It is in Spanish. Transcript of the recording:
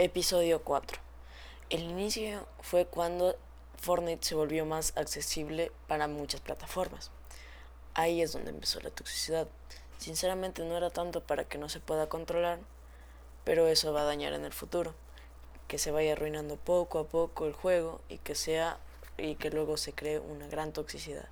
Episodio 4. El inicio fue cuando Fortnite se volvió más accesible para muchas plataformas. Ahí es donde empezó la toxicidad. Sinceramente no era tanto para que no se pueda controlar, pero eso va a dañar en el futuro. Que se vaya arruinando poco a poco el juego y que sea y que luego se cree una gran toxicidad.